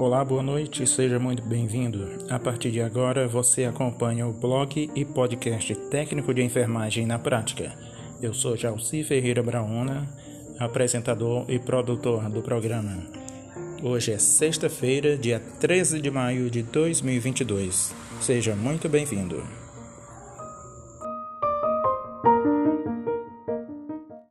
Olá, boa noite, seja muito bem-vindo. A partir de agora, você acompanha o blog e podcast Técnico de Enfermagem na Prática. Eu sou Jalci Ferreira Brauna, apresentador e produtor do programa. Hoje é sexta-feira, dia 13 de maio de 2022. Seja muito bem-vindo.